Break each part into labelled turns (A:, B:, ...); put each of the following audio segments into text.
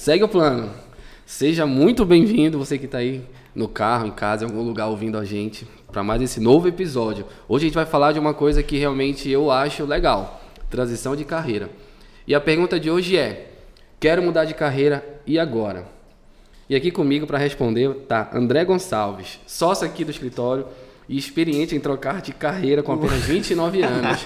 A: segue o plano. Seja muito bem-vindo, você que está aí no carro, em casa, em algum lugar ouvindo a gente, para mais esse novo episódio. Hoje a gente vai falar de uma coisa que realmente eu acho legal: transição de carreira. E a pergunta de hoje é: quero mudar de carreira e agora? E aqui comigo para responder tá André Gonçalves, sócio aqui do escritório e experiente em trocar de carreira com apenas 29 anos.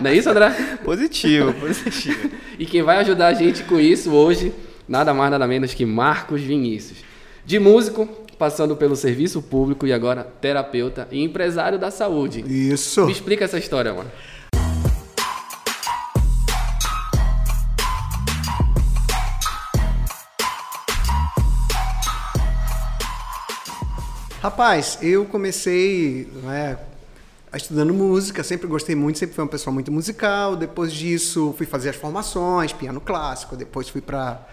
A: Não é isso, André?
B: Positivo, positivo.
A: e quem vai ajudar a gente com isso hoje, nada mais nada menos que Marcos Vinícius. De músico, passando pelo serviço público e agora terapeuta e empresário da saúde.
C: Isso.
A: Me explica essa história, mano.
C: Rapaz, eu comecei né, estudando música, sempre gostei muito, sempre fui uma pessoa muito musical. Depois disso, fui fazer as formações, piano clássico. Depois fui para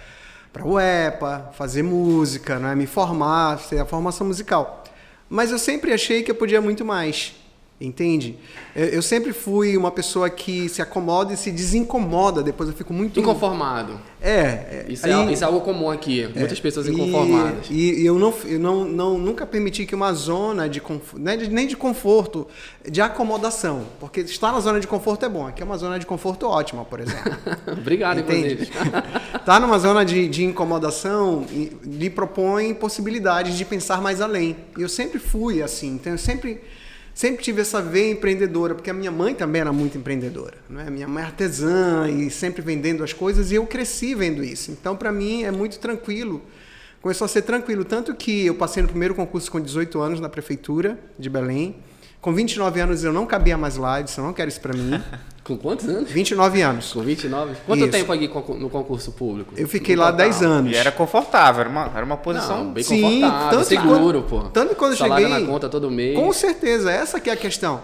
C: para UEPA, fazer música, né, me formar, ter a formação musical. Mas eu sempre achei que eu podia muito mais. Entende? Eu sempre fui uma pessoa que se acomoda e se desincomoda. Depois eu fico muito.
A: Inconformado.
C: É. é
A: isso, aí, é, isso é algo comum aqui. É, Muitas pessoas inconformadas.
C: E, e, eu, não, eu não, não, nunca permiti que uma zona de conforto. Né, nem de conforto, de acomodação. Porque estar na zona de conforto é bom. Aqui é uma zona de conforto ótima, por exemplo.
A: Obrigado, Entende?
C: Estar tá numa zona de, de incomodação lhe propõe possibilidades de pensar mais além. E eu sempre fui assim. Então eu sempre sempre tive essa veia empreendedora, porque a minha mãe também era muito empreendedora. Né? Minha mãe é artesã e sempre vendendo as coisas, e eu cresci vendo isso. Então, para mim, é muito tranquilo. Começou a ser tranquilo, tanto que eu passei no primeiro concurso com 18 anos na prefeitura de Belém. Com 29 anos eu não cabia mais lá, eu disse, eu não quero isso para mim.
A: Com quantos anos?
C: 29 anos.
A: Com 29? Quanto Isso. tempo aqui no concurso público?
C: Eu fiquei lá 10 anos.
B: E era confortável, era uma, era uma posição
A: Não, bem Sim, confortável, tanto seguro,
C: quando,
A: pô.
C: Tanto que quando eu cheguei...
A: na conta todo mês.
C: Com certeza, essa que é a questão.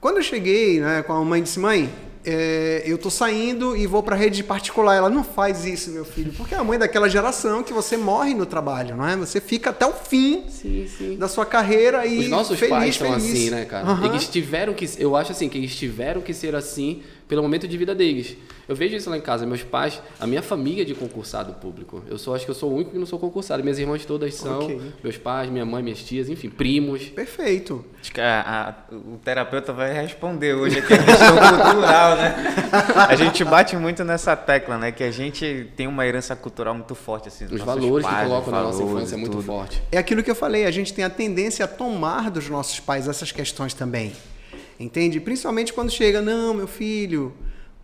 C: Quando eu cheguei né, com a mãe disse, mãe, é, eu tô saindo e vou para rede particular. Ela não faz isso, meu filho, porque é a mãe daquela geração que você morre no trabalho, não é? Você fica até o fim
A: sim, sim.
C: da sua carreira e
A: Os nossos
C: feliz,
A: pais são
C: feliz.
A: assim, né, cara? Uhum. Eles tiveram que, eu acho assim, que eles tiveram que ser assim pelo momento de vida deles. Eu vejo isso lá em casa, meus pais, a minha família é de concursado público. Eu só acho que eu sou o único que não sou concursado. Minhas irmãs todas são, okay. meus pais, minha mãe, minhas tias, enfim, primos.
C: Perfeito.
B: Acho que a, a, o terapeuta vai responder hoje aqui a questão cultural, né? A gente bate muito nessa tecla, né? Que a gente tem uma herança cultural muito forte, assim.
A: Os valores pais, que colocam na nossa infância é muito tudo. forte.
C: É aquilo que eu falei, a gente tem a tendência a tomar dos nossos pais essas questões também. Entende? Principalmente quando chega, não, meu filho,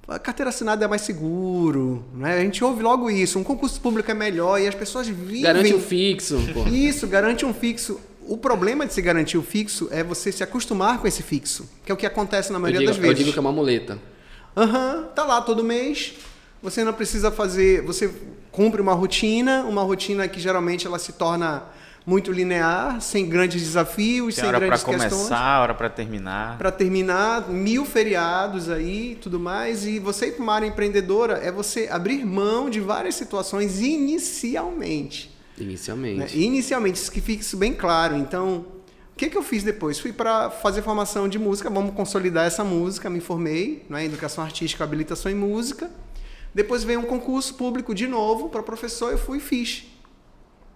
C: a carteira assinada é mais seguro, né? A gente ouve logo isso, um concurso público é melhor e as pessoas vivem...
A: Garante um fixo. Pô.
C: Isso, garante um fixo. O problema de se garantir o fixo é você se acostumar com esse fixo, que é o que acontece na maioria
A: digo,
C: das vezes.
A: Eu digo que é uma muleta.
C: Aham, uhum, tá lá todo mês, você não precisa fazer, você cumpre uma rotina, uma rotina que geralmente ela se torna muito linear, sem grandes desafios,
B: Tem
C: sem
B: hora
C: grandes
B: pra
C: questões.
B: começar, hora para terminar.
C: Para terminar, mil feriados aí, tudo mais. E você ir para uma área empreendedora é você abrir mão de várias situações inicialmente.
A: Inicialmente. Né?
C: Inicialmente, isso que fique isso bem claro. Então, o que, que eu fiz depois? Fui para fazer formação de música, vamos consolidar essa música, me formei, né? educação artística, habilitação em música. Depois veio um concurso público de novo para professor, eu fui e fiz.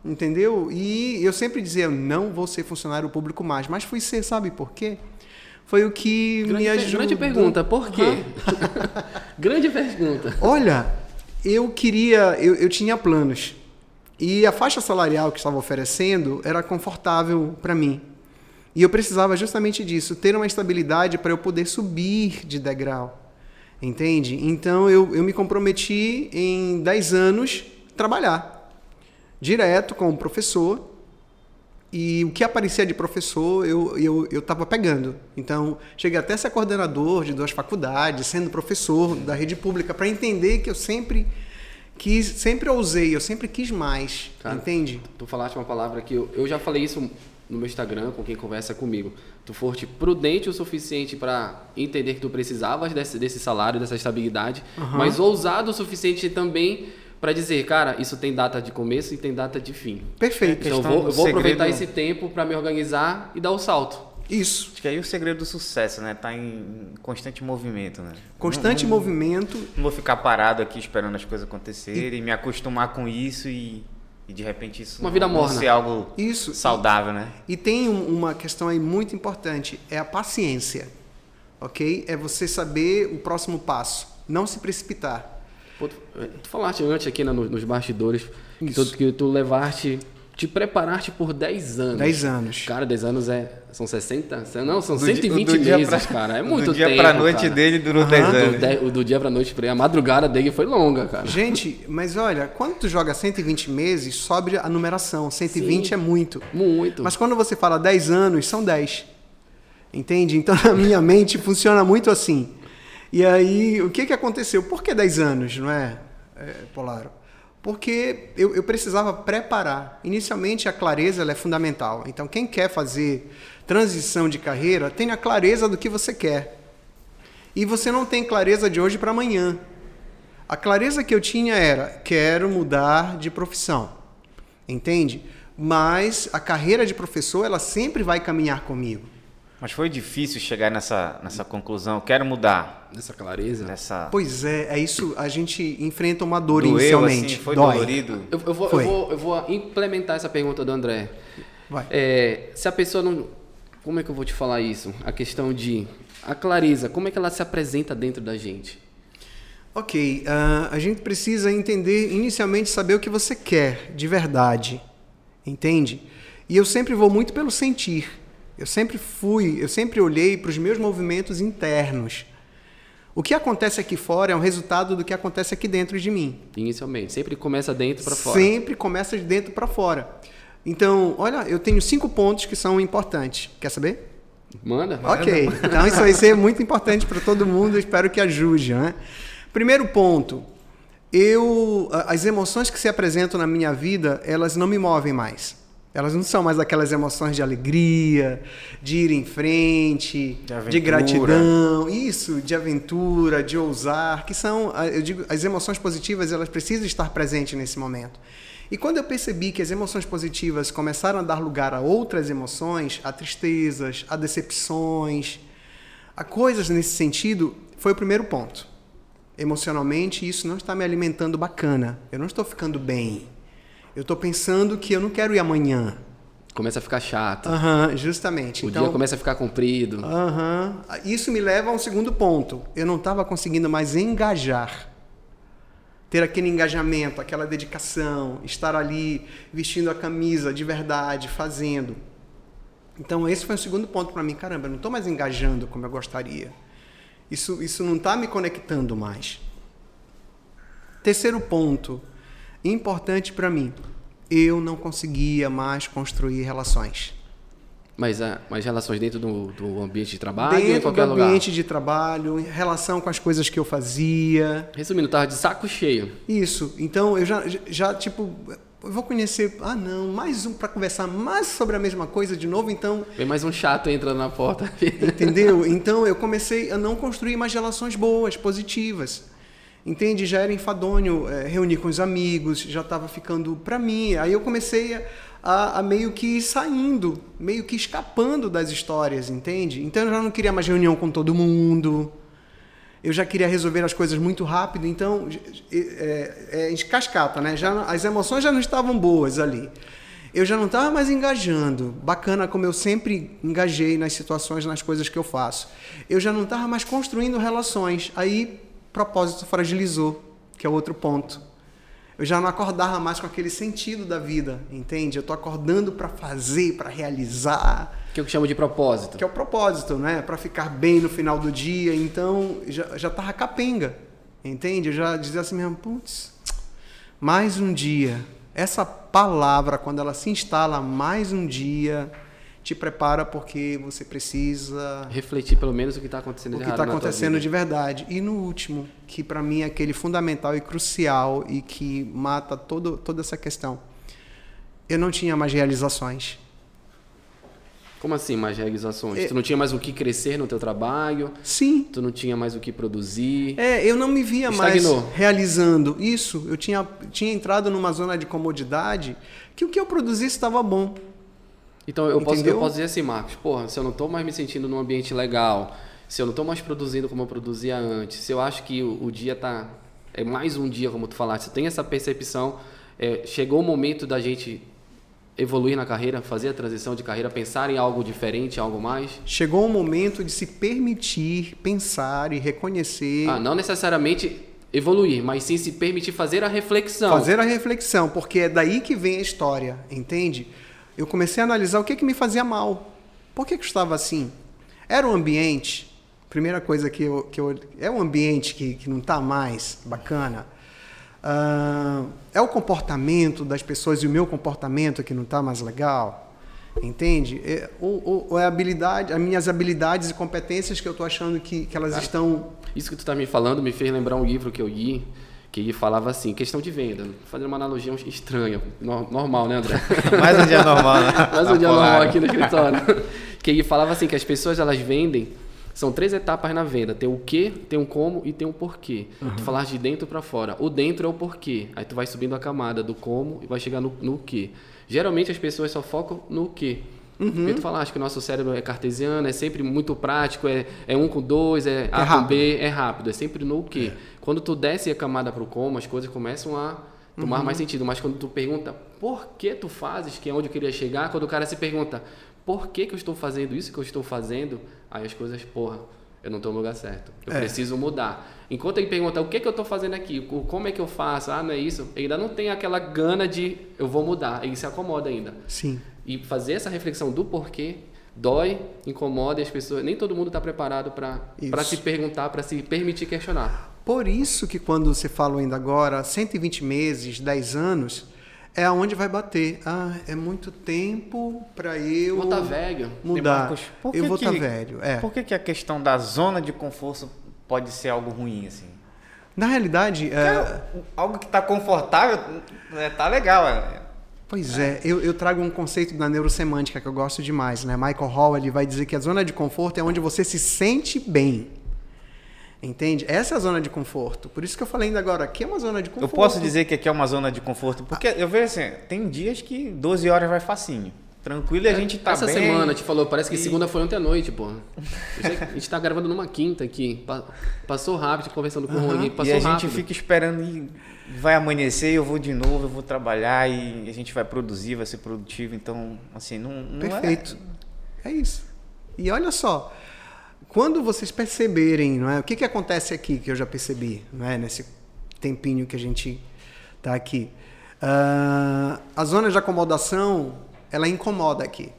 C: Entendeu? E eu sempre dizia, não vou ser funcionário público mais, mas fui ser, sabe por quê? Foi o que
A: grande,
C: me ajudou.
A: Grande pergunta, por quê? Uhum. grande pergunta.
C: Olha, eu queria, eu, eu tinha planos. E a faixa salarial que estava oferecendo era confortável para mim. E eu precisava justamente disso, ter uma estabilidade para eu poder subir de degrau. Entende? Então eu, eu me comprometi em 10 anos trabalhar direto com o professor e o que aparecia de professor eu eu eu estava pegando. Então cheguei até a ser coordenador de duas faculdades, sendo professor da rede pública para entender que eu sempre quis, sempre ousei, eu sempre quis mais, Cara, entende?
A: Tu falaste uma palavra que eu, eu já falei isso no meu Instagram com quem conversa comigo. Tu foste prudente o suficiente para entender que tu precisavas desse, desse salário, dessa estabilidade, uhum. mas ousado o suficiente também para dizer, cara, isso tem data de começo e tem data de fim.
C: Perfeito.
A: Então eu vou, eu vou aproveitar esse tempo para me organizar e dar o salto.
C: Isso.
B: Acho que aí o segredo do sucesso, né? Tá em constante movimento, né?
C: Constante
B: não, não,
C: movimento.
B: Não vou ficar parado aqui esperando as coisas acontecerem e me acostumar com isso e, e de repente isso
A: Uma vida
B: não
A: morna.
B: ser algo
C: Isso.
B: saudável, né?
C: E tem um- uma questão aí muito importante, é a paciência. Ok? É você saber o próximo passo. Não se precipitar.
A: Pô, tu, tu falaste antes aqui né, nos, nos bastidores que tu, que tu levaste, te preparaste por 10 anos.
C: 10 anos.
A: Cara, 10 anos é. São 60? Não, são
B: Do di-
A: 120
B: do dia
A: meses,
B: pra-
A: cara. É muito
B: Do dia
A: tempo.
B: pra noite
A: cara.
B: dele durou
C: Aham.
B: 10
A: Do,
B: anos.
A: de- o do dia pra noite, pra- a madrugada dele foi longa, cara.
C: Gente, mas olha, quando tu joga 120 meses, sobe a numeração. 120
A: Sim.
C: é muito.
A: Muito.
C: Mas quando você fala 10 anos, são 10. Entende? Então a minha mente funciona muito assim. E aí, o que, que aconteceu? Por que 10 anos, não é, é, Polaro? Porque eu, eu precisava preparar. Inicialmente, a clareza é fundamental. Então, quem quer fazer transição de carreira, tenha clareza do que você quer. E você não tem clareza de hoje para amanhã. A clareza que eu tinha era: quero mudar de profissão. Entende? Mas a carreira de professor, ela sempre vai caminhar comigo.
B: Mas foi difícil chegar nessa, nessa conclusão. Quero mudar.
A: Nessa clareza.
B: Nessa.
C: Pois é, é isso. A gente enfrenta uma dor
B: Doeu,
C: inicialmente.
B: assim, foi
C: Dói.
B: dolorido.
A: Eu, eu vou, eu,
C: Foi.
A: vou, eu vou implementar essa pergunta do André.
C: Vai.
A: É, se a pessoa não. Como é que eu vou te falar isso? A questão de. A clareza, como é que ela se apresenta dentro da gente?
C: Ok, ah, a gente precisa entender, inicialmente, saber o que você quer de verdade. Entende? E eu sempre vou muito pelo sentir. Eu sempre fui, eu sempre olhei para os meus movimentos internos. O que acontece aqui fora é um resultado do que acontece aqui dentro de mim.
A: Inicialmente. Sempre começa dentro pra fora.
C: Sempre começa de dentro para fora. Então, olha, eu tenho cinco pontos que são importantes. Quer saber?
A: Manda?
C: Ok, então isso vai ser muito importante para todo mundo, espero que ajude. Né? Primeiro ponto, eu, as emoções que se apresentam na minha vida, elas não me movem mais. Elas não são mais aquelas emoções de alegria, de ir em frente,
B: De
C: de, gratidão, isso, de aventura, de ousar, que são, eu digo, as emoções positivas, elas precisam estar presentes nesse momento. E quando eu percebi que as emoções positivas começaram a dar lugar a outras emoções, a tristezas, a decepções, a coisas nesse sentido, foi o primeiro ponto. Emocionalmente, isso não está me alimentando bacana. Eu não estou ficando bem. Eu estou pensando que eu não quero ir amanhã.
A: Começa a ficar chato.
C: Aham, justamente.
A: O
C: então,
A: dia começa a ficar comprido.
C: Aham. Isso me leva a um segundo ponto. Eu não estava conseguindo mais engajar. Ter aquele engajamento, aquela dedicação, estar ali vestindo a camisa de verdade, fazendo. Então, esse foi o segundo ponto para mim. Caramba, eu não estou mais engajando como eu gostaria. Isso, isso não está me conectando mais. Terceiro ponto, importante para mim. Eu não conseguia mais construir relações.
A: Mas, ah, mas relações dentro do, do ambiente de trabalho ou em
C: dentro do
A: qualquer lugar?
C: ambiente de trabalho, em relação com as coisas que eu fazia.
A: Resumindo, tava de saco cheio.
C: Isso. Então eu já, já tipo, eu vou conhecer. Ah, não, mais um para conversar mais sobre a mesma coisa de novo. Então,
A: Vem mais um chato entrando na porta.
C: entendeu? Então eu comecei a não construir mais relações boas, positivas. Entende? Já era enfadonho é, reunir com os amigos, já estava ficando para mim. Aí eu comecei a, a, meio que saindo, meio que escapando das histórias, entende? Então eu já não queria mais reunião com todo mundo. Eu já queria resolver as coisas muito rápido, então é, é, é cascata, né? Já, as emoções já não estavam boas ali. Eu já não estava mais engajando, bacana como eu sempre engajei nas situações, nas coisas que eu faço. Eu já não estava mais construindo relações. Aí, propósito fragilizou, que é outro ponto. Eu já não acordava mais com aquele sentido da vida, entende? Eu estou acordando para fazer, para realizar,
A: que eu chamo de propósito.
C: que é o propósito, né? Para ficar bem no final do dia. Então, já, já tava capenga, entende? Eu já dizia assim mesmo, putz, mais um dia. Essa palavra, quando ela se instala mais um dia, te prepara porque você precisa
A: Refletir pelo menos o que está acontecendo
C: o
A: de
C: que está acontecendo de verdade. E no último, que para mim é aquele fundamental e crucial e que mata todo, toda essa questão. Eu não tinha mais realizações.
A: Como assim, mais realizações?
C: É-
A: Tu não tinha mais o que crescer no teu trabalho,
C: Sim,
A: tu não tinha mais o que produzir.
C: É, eu não me via
A: Estagnou.
C: mais realizando isso. Eu tinha, tinha entrado numa zona de comodidade que o que eu produzisse estava bom.
A: Então eu posso, eu posso dizer assim, Marcos, porra, se eu não estou mais me sentindo num ambiente legal, se eu não estou mais produzindo como eu produzia antes, se eu acho que o, o dia tá é mais um dia, como tu falaste, se eu tenho essa percepção, é, chegou o momento da gente evoluir na carreira, fazer a transição de carreira, pensar em algo diferente, algo mais.
C: Chegou o momento de se permitir pensar e reconhecer,
A: Ah, não necessariamente evoluir, mas sim se permitir fazer a reflexão.
C: fazer a reflexão, porque é daí que vem a história, entende? Eu comecei a analisar o que, que me fazia mal. Por que, que eu estava assim? Era o ambiente. Primeira coisa que eu. Que eu é o ambiente que, que não está mais bacana. Ah, é o comportamento das pessoas e o meu comportamento que não está mais legal. Entende? É, ou, ou- ou é a habilidade, as minhas habilidades e competências que eu estou achando que, que elas estão.
A: Isso que tu tá me falando me fez lembrar um livro que eu li, que falava assim, questão de venda, fazendo uma analogia estranha, no- normal, né, André?
B: Mais um dia normal, né?
A: Mais um
B: Tá
A: dia normal aqui no escritório. que ele falava assim, que as pessoas elas vendem, são três etapas na venda. Tem o que, tem o como e tem o porquê. Tu falar de dentro para fora. O dentro é o porquê. Aí tu vai subindo a camada do como e vai chegar no, no que. Geralmente as pessoas só focam no que. Porque tu falaste que o nosso cérebro é cartesiano, é sempre muito prático, é, é um com dois, é A com. B, é rápido, é sempre no que. Quando tu desce a camada pro como, as coisas começam a tomar mais sentido. Mas quando tu pergunta por que tu fazes, que é onde eu queria chegar, quando o cara se pergunta por que, que eu estou fazendo isso que eu estou fazendo, aí as coisas, porra, eu não estou no lugar certo. Eu
C: É.
A: preciso mudar. Enquanto ele pergunta o que, que eu estou fazendo aqui, como é que eu faço, ah, não é isso, ele ainda não tem aquela gana de eu vou mudar, ele se acomoda ainda.
C: Sim.
A: E fazer essa reflexão do porquê dói, incomoda e as pessoas. Nem todo mundo está preparado para se perguntar, para se permitir questionar.
C: Por isso que quando você falou ainda agora, 120 meses, 10 anos, é aonde vai bater. Ah, é muito tempo para eu
A: Eu vou estar velho.
C: Mudar.
B: Marcos, por
C: eu
B: que
C: vou
B: que-
C: estar velho. É.
B: Por que, que a questão da zona de conforto pode ser algo ruim, assim?
C: Na realidade, é,
B: algo que tá confortável, é, tá legal. é.
C: Pois é, eu, eu trago um conceito da neurosemântica que eu gosto demais, né? Michael Hall ele vai dizer que a zona de conforto é onde você se sente bem. Entende? Essa é a zona de conforto. Por isso que eu falei ainda agora, aqui é uma zona de
B: Eu
C: conforto.
B: posso dizer que aqui é uma zona de conforto, porque eu vejo assim, tem dias que 12 horas vai facinho. Tranquilo e a gente tá
A: Essa
B: bem.
A: semana te falou, parece que
B: E-
A: segunda foi ontem à noite, pô. A gente tá gravando numa quinta aqui. Pa- Passou rápido, conversando com o Rony,
B: E
A: passou
B: a gente
A: rápido.
B: fica esperando e vai amanhecer, eu vou de novo, eu vou trabalhar e a gente vai produzir, vai ser produtivo. Então, assim, não, não
C: Perfeito. É isso. E olha só, quando vocês perceberem, não é? O que, que acontece aqui que eu já percebi, não é? Nesse tempinho que a gente tá aqui. Ah, a zona de acomodação, ela incomoda aqui.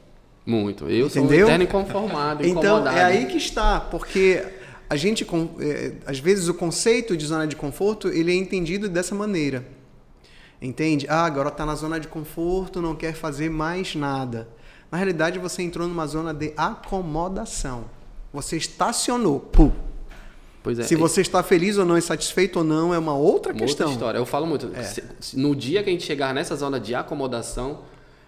A: Muito. Eu sou um
C: Entendeu?
A: inconformado,
C: Então é aí que está, porque a gente, é, às vezes o conceito de zona de conforto ele é entendido dessa maneira, entende? Ah, agora está na zona de conforto, não quer fazer mais nada. Na realidade você entrou numa zona de acomodação. Você estacionou.
A: Pois é.
C: Se você está feliz ou não, e satisfeito ou não, é uma outra
A: Uma
C: questão. É.
A: outra história. Eu falo muito. se- se- no dia que a gente chegar nessa zona de acomodação,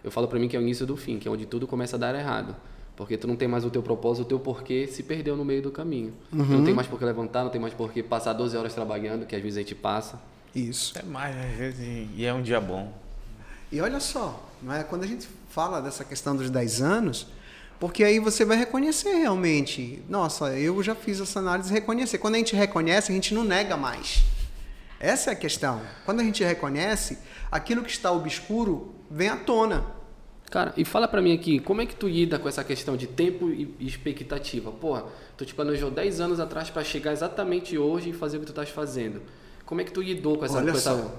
A: eu falo pra mim que é o início do fim, que é onde tudo começa a dar errado. Porque tu não tem mais o teu propósito, o teu porquê se perdeu no meio do caminho.
C: Uhum.
A: Não tem mais por que levantar, não tem mais por que passar 12 horas trabalhando, que às vezes a gente passa.
C: Isso.
B: É mais, às vezes, e é um dia bom.
C: E olha só, não é? quando a gente fala dessa questão dos 10 anos, porque aí você vai reconhecer realmente. Nossa, eu já fiz essa análise e reconhecer. Quando a gente reconhece, a gente não nega mais. Essa é a questão. Quando a gente reconhece, aquilo que está obscuro vem à tona.
A: Cara, e fala pra mim aqui, como é que tu lida com essa questão de tempo e expectativa? Porra, tu te planejou 10 anos atrás pra chegar exatamente hoje e fazer o que tu estás fazendo. Como é que tu lidou com essa,
C: Olha
A: com essa
C: só.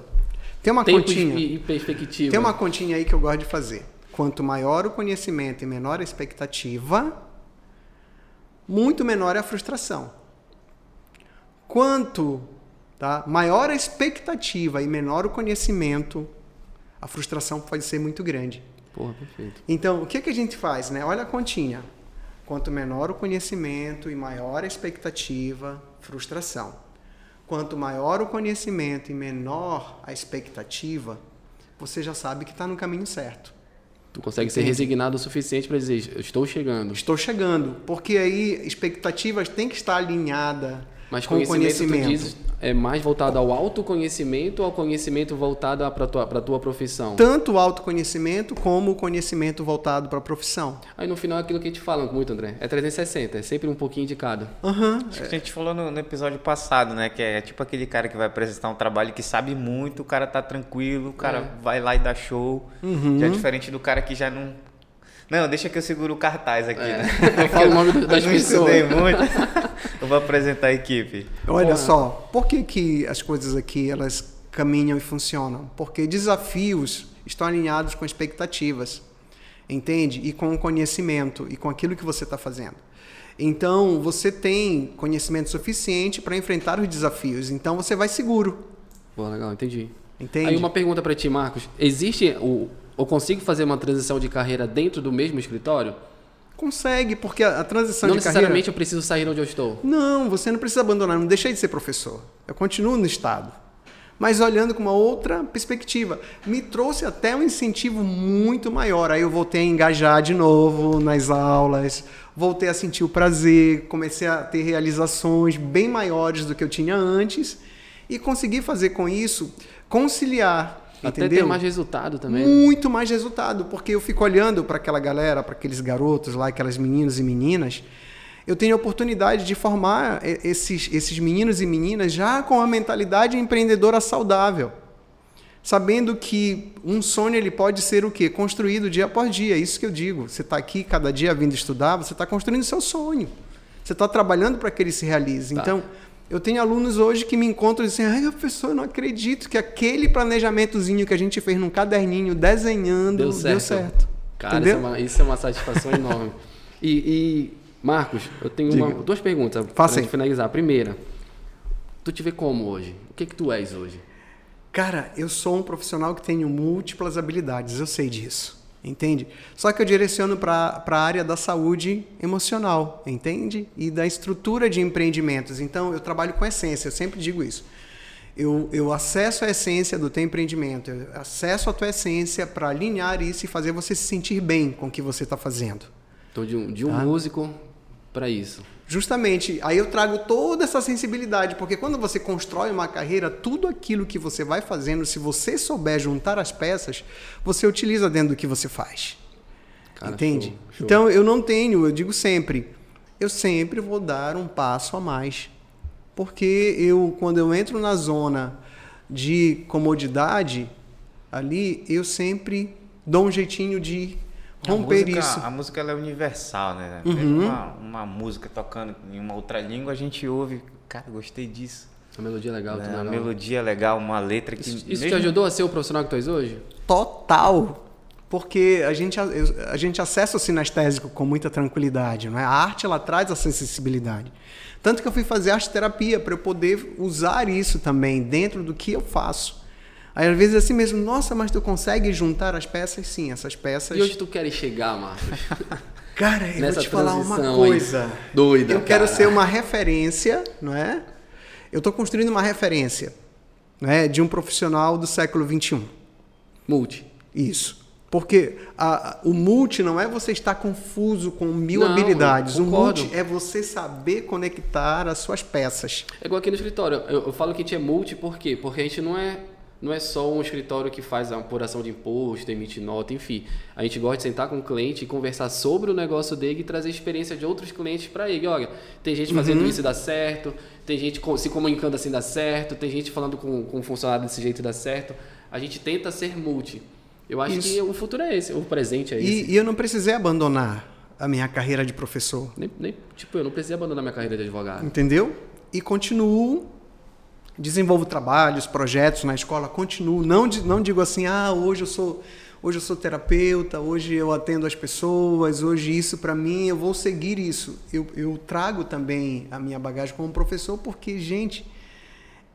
C: Tem uma
A: tempo
C: continha.
A: e e perspectiva?
C: Tem uma continha aí que eu gosto de fazer. Quanto maior o conhecimento e menor a expectativa, muito menor é a frustração. Quanto tá, maior a expectativa e menor o conhecimento, a frustração pode ser muito grande.
A: Porra, perfeito.
C: Então, o que, que a gente faz? Né? Olha a continha. Quanto menor o conhecimento e maior a expectativa, frustração. Quanto maior o conhecimento e menor a expectativa, você já sabe que está no caminho certo.
A: Tu consegue ser
C: Entendi.
A: resignado o suficiente para dizer, estou chegando.
C: Estou chegando, porque aí expectativas têm que estar alinhadas
A: Mas
C: com o
A: conhecimento,
C: conhecimento.
A: tu diz é mais voltado ao autoconhecimento ou ao conhecimento voltado para a tua, pra tua profissão?
C: Tanto o autoconhecimento como o conhecimento voltado para a profissão.
A: Aí no final é aquilo que a gente fala muito, André. É 360, é sempre um pouquinho de cada.
C: Uhum.
B: Acho que a gente falou no, no episódio passado, né? Que é tipo aquele cara que vai apresentar um trabalho que sabe muito, o cara tá tranquilo, o cara
A: É.
B: vai lá e dá show.
C: Uhum.
B: Já é diferente do cara que já não. Não, deixa que eu seguro o cartaz aqui,
A: É.
B: né?
A: Eu falo o nome das
B: eu não
A: pessoas.
B: estudei muito. eu vou apresentar a equipe.
C: Olha
A: Porra.
C: só, por que, que as coisas aqui elas caminham e funcionam? Porque desafios estão alinhados com expectativas, entende? E com o conhecimento e com aquilo que você está fazendo. Então, você tem conhecimento suficiente para enfrentar os desafios. Então, você vai seguro,
A: Pô, legal, entendi.
C: entende?
A: Aí uma pergunta para ti, Marcos. Existe o... Eu consigo fazer uma transição de carreira dentro do mesmo escritório?
C: Consegue, porque a, a transição
A: não
C: de carreira...
A: necessariamente eu preciso sair onde eu estou.
C: Não, você não precisa abandonar, não deixei de ser professor. Eu continuo no Estado. Mas olhando com uma outra perspectiva. Me trouxe até um incentivo muito maior. Aí eu voltei a engajar de novo nas aulas, voltei a sentir o prazer, comecei a ter realizações bem maiores do que eu tinha antes e consegui fazer com isso conciliar.
A: Até
C: entendeu?
A: ter mais resultado também.
C: Muito mais resultado, porque eu fico olhando para aquela galera, para aqueles garotos lá, aquelas meninos e meninas. Eu tenho a oportunidade de formar esses, esses meninos e meninas já com a mentalidade empreendedora saudável. Sabendo que um sonho ele pode ser o quê? Construído dia após dia. Isso que eu digo. Você está aqui cada dia vindo estudar, você está construindo seu sonho. Você está trabalhando para que ele se realize.
A: Tá.
C: Então, eu tenho alunos hoje que me encontram e dizem: ai, professor, eu não acredito que aquele planejamentozinho que a gente fez num caderninho desenhando
A: Deu certo.
C: Deu certo.
A: Cara? Isso, é uma, isso é uma satisfação enorme. E, e, Marcos, eu tenho uma- duas perguntas para finalizar. Primeira, tu te vê como hoje? O que que tu és hoje?
C: Cara, eu sou um profissional que tenho múltiplas habilidades, eu sei disso, entende? Só que eu direciono para a área da saúde emocional, entende? E da estrutura de empreendimentos. Então, eu trabalho com essência, eu sempre digo isso. Eu, eu acesso a essência do teu empreendimento, eu acesso a tua essência para alinhar isso e fazer você se sentir bem com o que você está fazendo.
A: Então, de um, de um
C: Tá.
A: músico para isso.
C: Justamente, aí eu trago toda essa sensibilidade, porque quando você constrói uma carreira, tudo aquilo que você vai fazendo, se você souber juntar as peças, você utiliza dentro do que você faz.
A: Cara,
C: Entende?
A: show, show.
C: Então eu não tenho, eu digo sempre, eu sempre vou dar um passo a mais. Porque eu, quando eu entro na zona de comodidade, ali, eu sempre dou um jeitinho de romper
B: a música,
C: isso.
B: A música ela é universal, né?
C: Uhum.
B: Mesmo uma, uma música tocando em uma outra língua, a gente ouve, cara, gostei disso.
A: A melodia é legal,
B: né?
A: tudo
B: A
A: legal.
B: melodia é legal, uma letra que.
A: Isso, isso
B: mesmo-
A: te ajudou a ser o profissional que tu és hoje?
C: Total. Porque a gente, a gente acessa o sinestésico com muita tranquilidade. Não é? A arte ela traz essa sensibilidade. Tanto que eu fui fazer arte terapia para eu poder usar isso também dentro do que eu faço. Aí às vezes é assim mesmo, nossa, mas tu consegue juntar as peças? Sim, essas peças.
A: E onde tu queres chegar, Marcos?
C: Cara, eu vou
A: Nessa
C: te falar uma
A: transição aí,
C: coisa.
A: doida,
C: Eu quero
A: cara.
C: ser uma referência, não é? Eu estou construindo uma referência né, de um profissional do século XXI.
A: Multi.
C: Isso. Porque a- o multi não é você estar confuso com mil
A: Não,
C: habilidades. O multi é você saber conectar as suas peças.
A: É igual aqui no escritório. Eu, eu falo que a gente é multi por quê? Porque a gente não é, não é só um escritório que faz a apuração de imposto, emite nota, enfim. A gente gosta de sentar com o cliente e conversar sobre o negócio dele e trazer experiência de outros clientes para ele. Olha, tem gente
C: Uhum.
A: fazendo isso e dá certo, tem gente se comunicando assim dá certo, tem gente falando com, com um funcionário desse jeito e dá certo. A gente tenta ser multi. Eu acho
C: Isso.
A: que o futuro é esse, o presente é esse.
C: E, e eu não precisei abandonar a minha carreira de professor.
A: Nem, nem- tipo, eu não precisei abandonar minha carreira de advogado.
C: Entendeu? E continuo, desenvolvo trabalhos, projetos na escola, continuo. Não, não digo assim, ah, hoje eu sou. Hoje eu sou terapeuta, hoje eu atendo as pessoas, hoje isso para mim, eu vou seguir isso. Eu, eu trago também a minha bagagem como professor, porque, gente,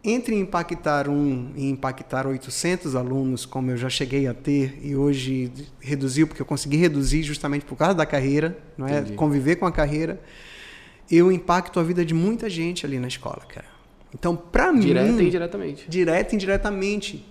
C: entre impactar um e impactar 800 alunos, como eu já cheguei a ter, e hoje reduziu, porque eu consegui reduzir justamente por causa da carreira, não é?
A: Entendi.
C: conviver com a carreira, eu impacto a vida de muita gente ali na escola, cara. Então, para mim,
A: Direta e indiretamente.
C: direta e indiretamente,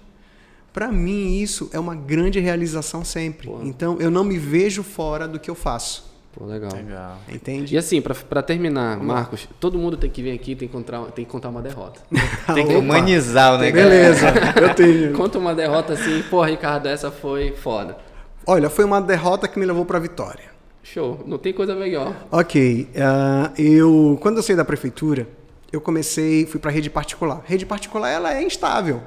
C: para mim isso é uma grande realização sempre.
A: Porra.
C: Então, eu não me vejo fora do que eu faço.
A: Pô, legal.
B: Legal.
C: Entende?
A: E assim, pra, pra terminar, Marcos, todo mundo tem que vir aqui tem que contar, tem que contar uma derrota.
B: Tem que humanizar o negócio.
C: Beleza, eu tenho.
A: Conta uma derrota assim, pô, Ricardo, essa foi foda.
C: Olha, foi uma derrota que me levou para a vitória.
A: Show, não tem coisa melhor.
C: Ok, ah, eu quando eu saí da prefeitura, eu comecei, fui para rede particular. Rede particular ela é instável.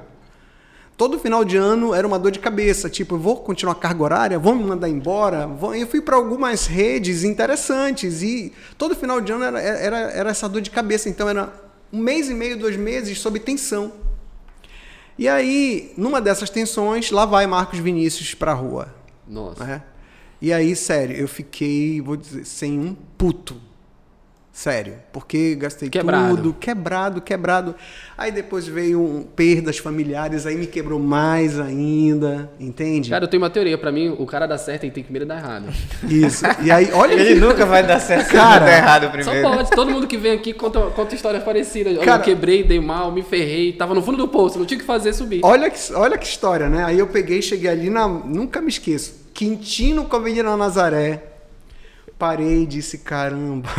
C: Todo final de ano era uma dor de cabeça, tipo, vou continuar a carga horária, vão me mandar embora. Eu fui para algumas redes interessantes e todo final de ano era, era, era essa dor de cabeça. Então era um mês e meio, dois meses sob tensão. E aí, numa dessas tensões, lá vai Marcos Vinícius para a rua.
A: Nossa.
C: né? E aí, sério, eu fiquei, vou dizer, sem um puto. Sério, porque gastei
A: Quebrado.
C: tudo, quebrado, quebrado. Aí depois veio um, perdas familiares, aí me quebrou mais ainda, entende?
A: Cara, eu tenho uma teoria. Pra mim, o cara dá certo e tem que medo dar errado.
C: Isso. E aí, olha
B: Ele
C: que-
B: nunca vai dar certo se
C: Cara,
B: der errado
A: Só
B: primeiro.
A: pode. Todo mundo que vem aqui conta, conta histórias parecidas. Olha,
C: Cara-
A: eu quebrei, dei mal, me ferrei, tava no fundo do poço, não tinha o que fazer subir.
C: Olha que, olha que história, né? Aí eu peguei, cheguei ali na. Nunca me esqueço. Quintino com a Avenida Nazaré. Parei e disse: caramba,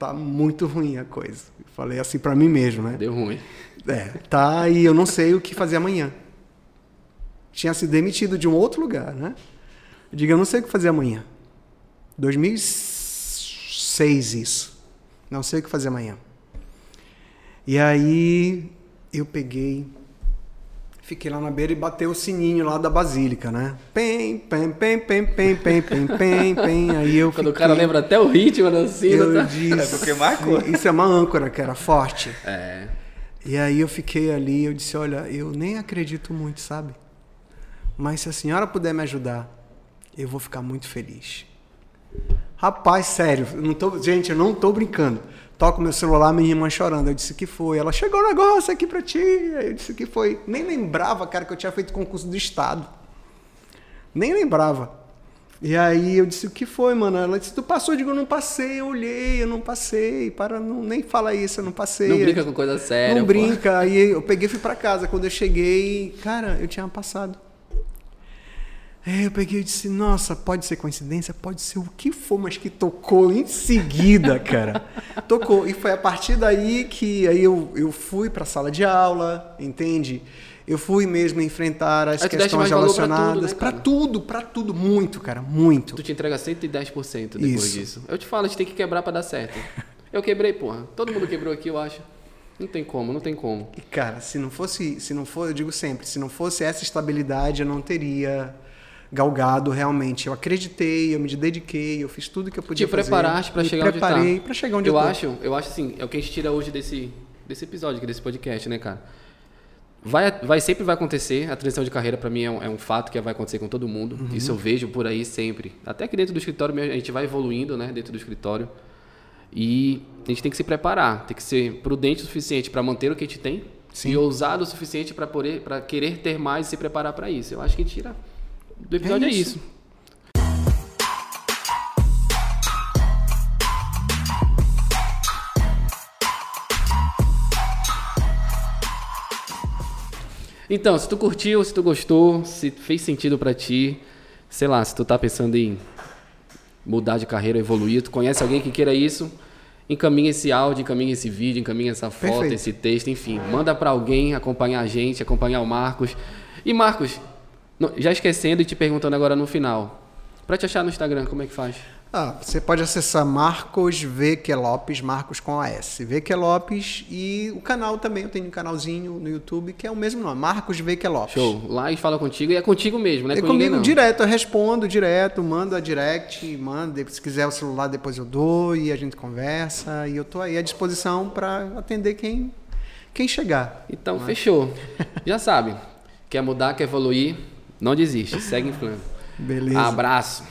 C: tá muito ruim a coisa. Falei assim pra mim mesmo, né?
A: Deu ruim.
C: É, tá, e eu não sei o que fazer amanhã. Tinha sido demitido de um outro lugar, né? Eu digo, eu não sei o que fazer amanhã. 2006 isso. Não sei o que fazer amanhã. E aí eu peguei, fiquei lá na beira e bateu o sininho lá da basílica, né? Pem, pem, pem, pem, pem, pem, pem, pem, pem. Aí eu
A: Quando o
C: fiquei-
A: cara lembra até o ritmo da cena,
C: eu
A: tá?
C: disse,
B: É porque marcou.
C: Isso é uma âncora que era forte.
A: É.
C: E aí eu fiquei ali, eu disse, olha, eu nem acredito muito, sabe? Mas se a senhora puder me ajudar, eu vou ficar muito feliz. Rapaz, sério, não tô, gente, eu não tô brincando. Toco meu celular, minha irmã chorando. Eu disse que foi. Ela chegou um negócio aqui pra ti. Eu disse que foi. Nem lembrava, cara, que eu tinha feito concurso do estado. Nem lembrava. E aí eu disse, o que foi, mano? Ela disse, tu passou? Eu digo, eu não passei, eu olhei, eu não passei. Para, não, nem fala isso, eu não passei.
A: Não brinca com coisa séria.
C: Não
A: pô.
C: brinca. Aí eu peguei e fui pra casa. Quando eu cheguei, cara, eu tinha passado. Aí eu peguei e disse, nossa, pode ser coincidência? Pode ser o que for, mas que tocou em seguida, cara. tocou. E foi a partir daí que aí eu, eu fui pra sala de aula, entende? Eu fui mesmo enfrentar as questões
A: valor pra tudo,
C: relacionadas.
A: né,
C: Pra
A: cara?
C: tudo, pra tudo. Muito, cara, muito.
A: Tu te entrega 110% depois
C: Isso.
A: disso. Eu te falo, a gente tem que quebrar pra dar certo. Eu quebrei, porra. Todo mundo quebrou aqui, eu acho. Não tem como, não tem como.
C: E, cara, se não fosse, se não for, eu digo sempre, se não fosse essa estabilidade, eu não teria galgado realmente. Eu acreditei, eu me dediquei, eu fiz tudo que eu podia
A: Te
C: fazer.
A: preparaste pra
C: Me
A: chegar onde tá.
C: preparei pra chegar onde eu,
A: eu
C: tô.
A: acho, eu acho assim, é o que a gente tira hoje desse, desse episódio, aqui, desse podcast, né, cara? Vai, vai sempre vai acontecer, a transição de carreira pra mim é um, é um fato que vai acontecer com todo mundo.
C: Uhum.
A: Isso eu vejo por aí sempre. Até que dentro do escritório mesmo, a gente vai evoluindo, né, dentro do escritório. E a gente tem que se preparar, tem que ser prudente o suficiente para manter o que a gente tem
C: Sim.
A: e ousado o suficiente para poder para querer ter mais e se preparar para isso. Eu acho que tira do episódio é
C: isso.
A: isso. Então, se tu curtiu, se tu gostou, se fez sentido pra ti, sei lá, se tu tá pensando em mudar de carreira, evoluir, tu conhece alguém que queira isso, encaminha esse áudio, encaminha esse vídeo, encaminha essa foto,
C: Perfeito.
A: esse texto, enfim, manda pra alguém acompanhar a gente, acompanhar o Marcos. E Marcos, não- já esquecendo e te perguntando agora no final, pra te achar no Instagram, como é que faz?
C: Ah, você pode acessar Marcos VQ Lopes, Marcos com AS. VQ Lopes e o canal também, eu tenho um canalzinho no YouTube que é o mesmo nome, Marcos VQ Lopes.
A: Show, lá e fala contigo, e é contigo mesmo, né?
C: É
A: com ninguém,
C: comigo
A: não.
C: direto, eu respondo direto, mando a direct, manda, se quiser o celular depois eu dou e a gente conversa e eu tô aí à disposição para atender quem quem chegar.
A: Então, fechou. Já sabe, quer mudar, quer evoluir, não desiste, segue inflando.
C: Beleza.
A: Abraço.